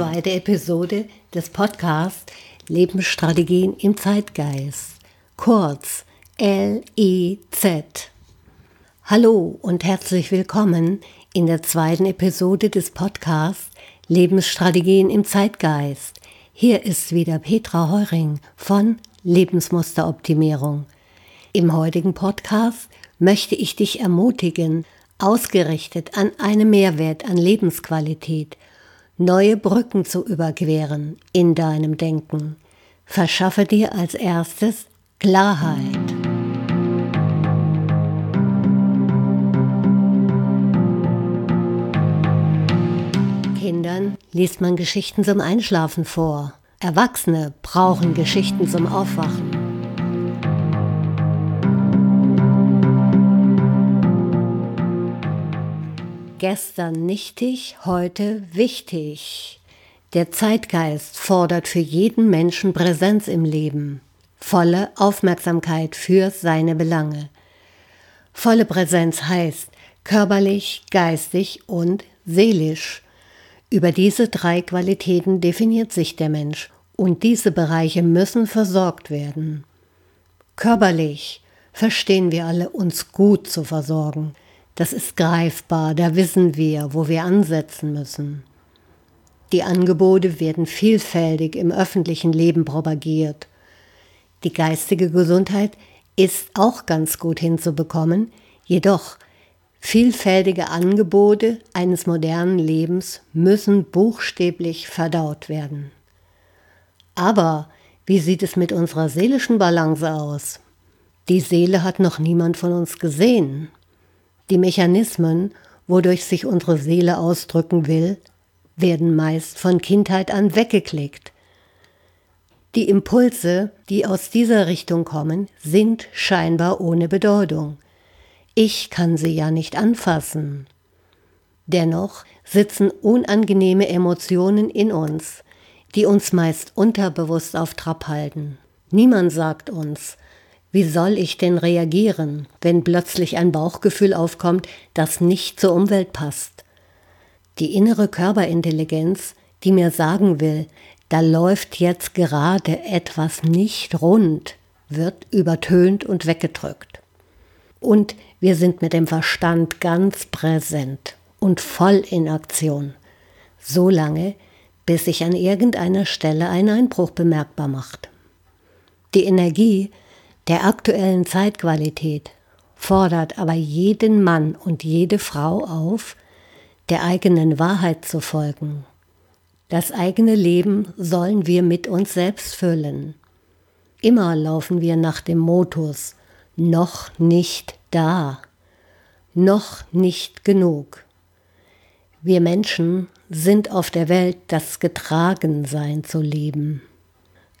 zweite Episode des Podcasts Lebensstrategien im Zeitgeist, kurz LEZ. Hallo und herzlich willkommen in der zweiten Episode des Podcasts Lebensstrategien im Zeitgeist. Hier ist wieder Petra Heuring von Lebensmusteroptimierung. Im heutigen Podcast möchte ich dich ermutigen, ausgerichtet an einen Mehrwert an Lebensqualität, neue Brücken zu überqueren in deinem Denken. Verschaffe dir als erstes Klarheit. Kindern liest man Geschichten zum Einschlafen vor. Erwachsene brauchen Geschichten zum Aufwachen. Gestern nichtig, heute wichtig. Der Zeitgeist fordert für jeden Menschen Präsenz im Leben, volle Aufmerksamkeit für seine Belange. Volle Präsenz heißt körperlich, geistig und seelisch. Über diese drei Qualitäten definiert sich der Mensch und diese Bereiche müssen versorgt werden. Körperlich verstehen wir alle, uns gut zu versorgen. Das ist greifbar, da wissen wir, wo wir ansetzen müssen. Die Angebote werden vielfältig im öffentlichen Leben propagiert. Die geistige Gesundheit ist auch ganz gut hinzubekommen, jedoch vielfältige Angebote eines modernen Lebens müssen buchstäblich verdaut werden. Aber wie sieht es mit unserer seelischen Balance aus? Die Seele hat noch niemand von uns gesehen. Die Mechanismen, wodurch sich unsere Seele ausdrücken will, werden meist von Kindheit an weggeklickt. Die Impulse, die aus dieser Richtung kommen, sind scheinbar ohne Bedeutung. Ich kann sie ja nicht anfassen. Dennoch sitzen unangenehme Emotionen in uns, die uns meist unterbewusst auf Trab halten. Niemand sagt uns, wie soll ich denn reagieren, wenn plötzlich ein Bauchgefühl aufkommt, das nicht zur Umwelt passt? Die innere Körperintelligenz, die mir sagen will, da läuft jetzt gerade etwas nicht rund, wird übertönt und weggedrückt. Und wir sind mit dem Verstand ganz präsent und voll in Aktion, so lange, bis sich an irgendeiner Stelle ein Einbruch bemerkbar macht. Die Energie der aktuellen Zeitqualität fordert aber jeden Mann und jede Frau auf, der eigenen Wahrheit zu folgen. Das eigene Leben sollen wir mit uns selbst füllen. Immer laufen wir nach dem Motus noch nicht da, noch nicht genug. Wir Menschen sind auf der Welt, das Getragensein zu leben.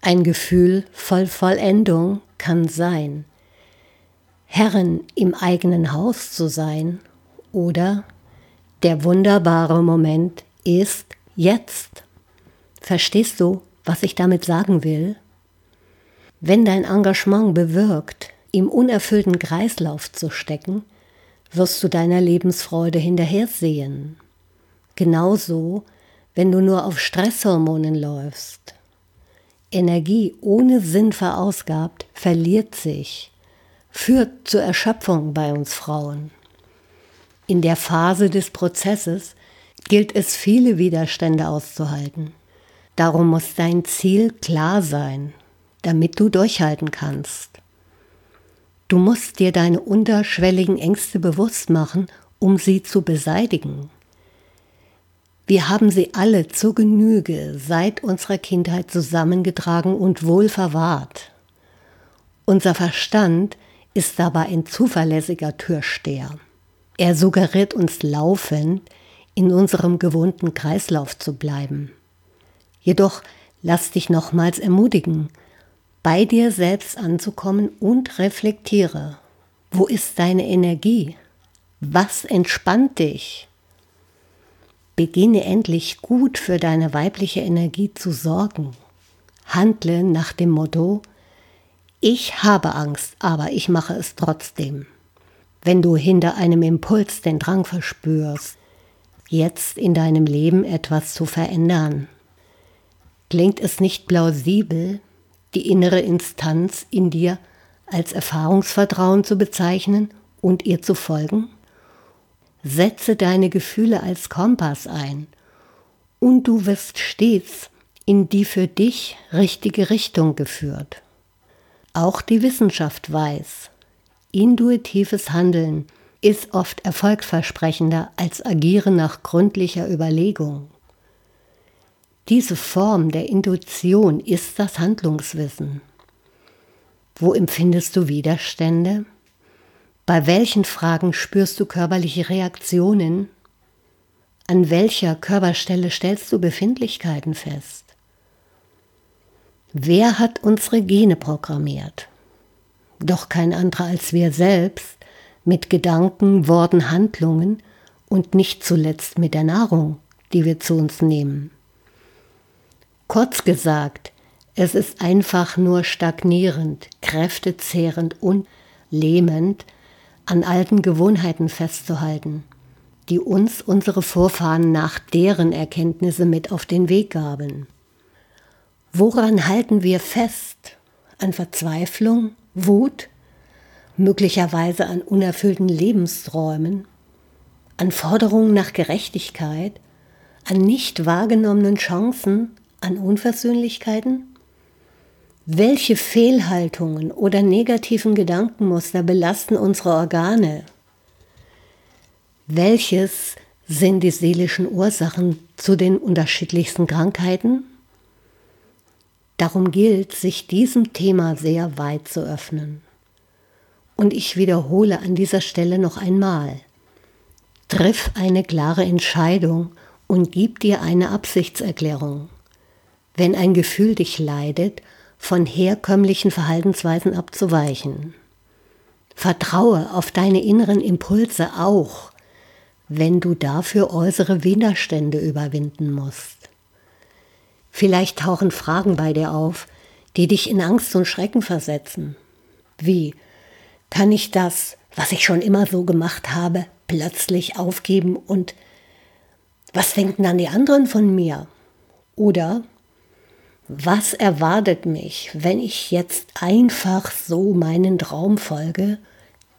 Ein Gefühl voll Vollendung kann sein, Herrin im eigenen Haus zu sein oder der wunderbare Moment ist jetzt. Verstehst du, was ich damit sagen will? Wenn dein Engagement bewirkt, im unerfüllten Kreislauf zu stecken, wirst du deiner Lebensfreude hinterhersehen. Genauso, wenn du nur auf Stresshormonen läufst. Energie ohne Sinn verausgabt, verliert sich, führt zur Erschöpfung bei uns Frauen. In der Phase des Prozesses gilt es, viele Widerstände auszuhalten. Darum muss dein Ziel klar sein, damit du durchhalten kannst. Du musst dir deine unterschwelligen Ängste bewusst machen, um sie zu beseitigen. Wir haben sie alle zur Genüge seit unserer Kindheit zusammengetragen und wohl verwahrt. Unser Verstand ist dabei ein zuverlässiger Türsteher. Er suggeriert uns laufend, in unserem gewohnten Kreislauf zu bleiben. Jedoch lass dich nochmals ermutigen, bei dir selbst anzukommen und reflektiere. Wo ist deine Energie? Was entspannt dich? Beginne endlich gut für deine weibliche Energie zu sorgen. Handle nach dem Motto, ich habe Angst, aber ich mache es trotzdem. Wenn du hinter einem Impuls den Drang verspürst, jetzt in deinem Leben etwas zu verändern, Klingt es nicht plausibel, die innere Instanz in dir als Erfahrungsvertrauen zu bezeichnen und ihr zu folgen? Setze deine Gefühle als Kompass ein und du wirst stets in die für dich richtige Richtung geführt. Auch die Wissenschaft weiß, intuitives Handeln ist oft erfolgversprechender als Agieren nach gründlicher Überlegung. Diese Form der Intuition ist das Handlungswissen. Wo empfindest du Widerstände? Bei welchen Fragen spürst du körperliche Reaktionen? An welcher Körperstelle stellst du Befindlichkeiten fest? Wer hat unsere Gene programmiert? Doch kein anderer als wir selbst, mit Gedanken, Worten, Handlungen und nicht zuletzt mit der Nahrung, die wir zu uns nehmen. Kurz gesagt, es ist einfach nur stagnierend, kräftezehrend und lähmend, an alten Gewohnheiten festzuhalten, die uns unsere Vorfahren nach deren Erkenntnisse mit auf den Weg gaben. Woran halten wir fest? An Verzweiflung, Wut, möglicherweise an unerfüllten Lebensträumen, an Forderungen nach Gerechtigkeit, an nicht wahrgenommenen Chancen, an Unversöhnlichkeiten? Welche Fehlhaltungen oder negativen Gedankenmuster belasten unsere Organe? Welches sind die seelischen Ursachen zu den unterschiedlichsten Krankheiten? Darum gilt, sich diesem Thema sehr weit zu öffnen. Und ich wiederhole an dieser Stelle noch einmal. Triff eine klare Entscheidung und gib dir eine Absichtserklärung. Wenn ein Gefühl dich leidet, von herkömmlichen Verhaltensweisen abzuweichen. Vertraue auf deine inneren Impulse auch, wenn du dafür äußere Widerstände überwinden musst. Vielleicht tauchen Fragen bei dir auf, die dich in Angst und Schrecken versetzen. Wie kann ich das, was ich schon immer so gemacht habe, plötzlich aufgeben und was denken dann die anderen von mir? Oder was erwartet mich, wenn ich jetzt einfach so meinen Traum folge,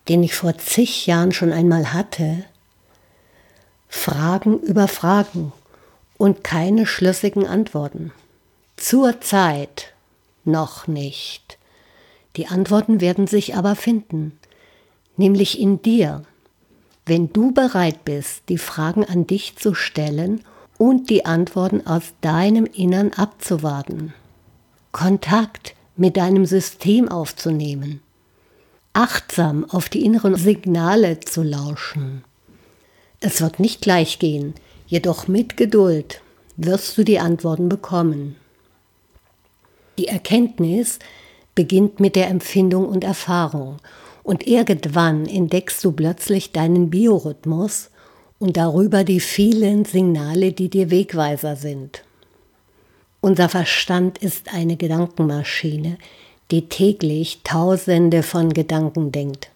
den ich vor zig Jahren schon einmal hatte? Fragen über Fragen und keine schlüssigen Antworten. Zur Zeit noch nicht. Die Antworten werden sich aber finden, nämlich in dir, wenn du bereit bist, die Fragen an dich zu stellen und die Antworten aus deinem Innern abzuwarten. Kontakt mit deinem System aufzunehmen. Achtsam auf die inneren Signale zu lauschen. Es wird nicht gleich gehen, jedoch mit Geduld wirst du die Antworten bekommen. Die Erkenntnis, beginnt mit der Empfindung und Erfahrung. Und irgendwann entdeckst du plötzlich deinen Biorhythmus und darüber die vielen Signale, die dir Wegweiser sind. Unser Verstand ist eine Gedankenmaschine, die täglich Tausende von Gedanken denkt.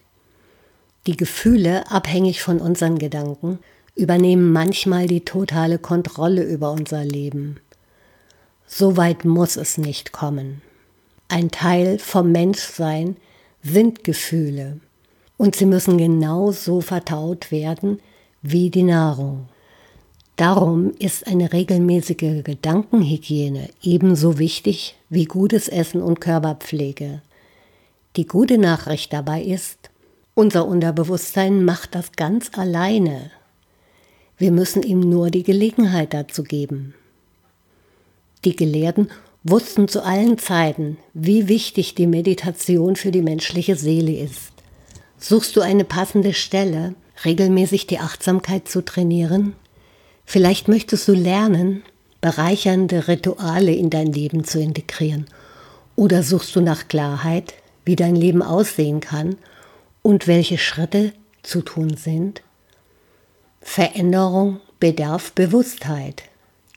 Die Gefühle, abhängig von unseren Gedanken, übernehmen manchmal die totale Kontrolle über unser Leben. So weit muss es nicht kommen. Ein Teil vom Menschsein sind Gefühle und sie müssen genauso vertaut werden wie die Nahrung. Darum ist eine regelmäßige Gedankenhygiene ebenso wichtig wie gutes Essen und Körperpflege. Die gute Nachricht dabei ist, unser Unterbewusstsein macht das ganz alleine. Wir müssen ihm nur die Gelegenheit dazu geben. Die Gelehrten wussten zu allen Zeiten, wie wichtig die Meditation für die menschliche Seele ist. Suchst du eine passende Stelle, regelmäßig die Achtsamkeit zu trainieren? Vielleicht möchtest du lernen, bereichernde Rituale in dein Leben zu integrieren. Oder suchst du nach Klarheit, wie dein Leben aussehen kann und welche Schritte zu tun sind? Veränderung bedarf Bewusstheit,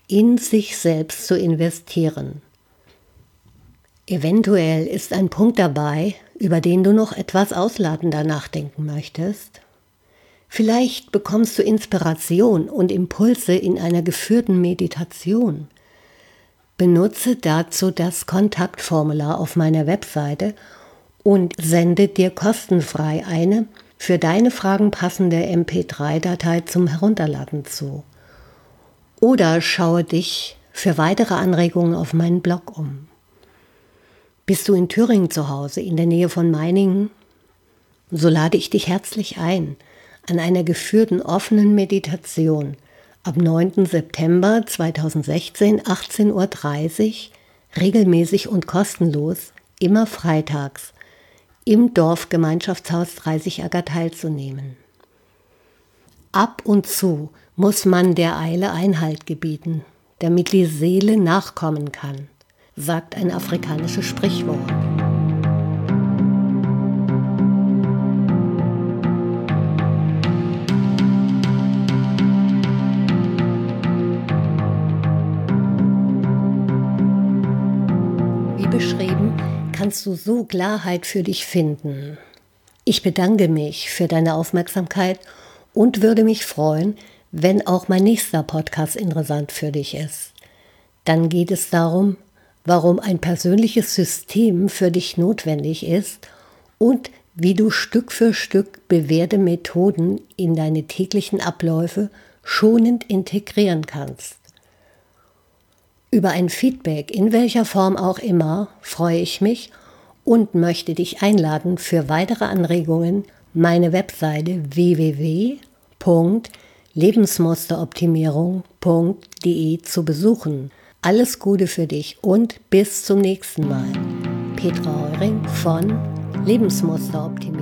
in sich selbst zu investieren. Eventuell ist ein Punkt dabei, über den du noch etwas ausladender nachdenken möchtest. Vielleicht bekommst du Inspiration und Impulse in einer geführten Meditation. Benutze dazu das Kontaktformular auf meiner Webseite und sende dir kostenfrei eine für deine Fragen passende MP3-Datei zum Herunterladen zu. Oder schaue dich für weitere Anregungen auf meinen Blog um. Bist du in Thüringen zu Hause, in der Nähe von Meiningen? So lade ich dich herzlich ein an einer geführten offenen Meditation ab 9. September 2016 18.30 Uhr regelmäßig und kostenlos, immer freitags, im Dorfgemeinschaftshaus 30 Acker teilzunehmen. Ab und zu muss man der Eile Einhalt gebieten, damit die Seele nachkommen kann, sagt ein afrikanisches Sprichwort. Kannst du so Klarheit für dich finden. Ich bedanke mich für deine Aufmerksamkeit und würde mich freuen, wenn auch mein nächster Podcast interessant für dich ist. Dann geht es darum, warum ein persönliches System für dich notwendig ist und wie du Stück für Stück bewährte Methoden in deine täglichen Abläufe schonend integrieren kannst. Über ein Feedback in welcher Form auch immer freue ich mich und möchte dich einladen, für weitere Anregungen meine Webseite www.lebensmusteroptimierung.de zu besuchen. Alles Gute für dich und bis zum nächsten Mal. Petra Euring von Lebensmusteroptimierung.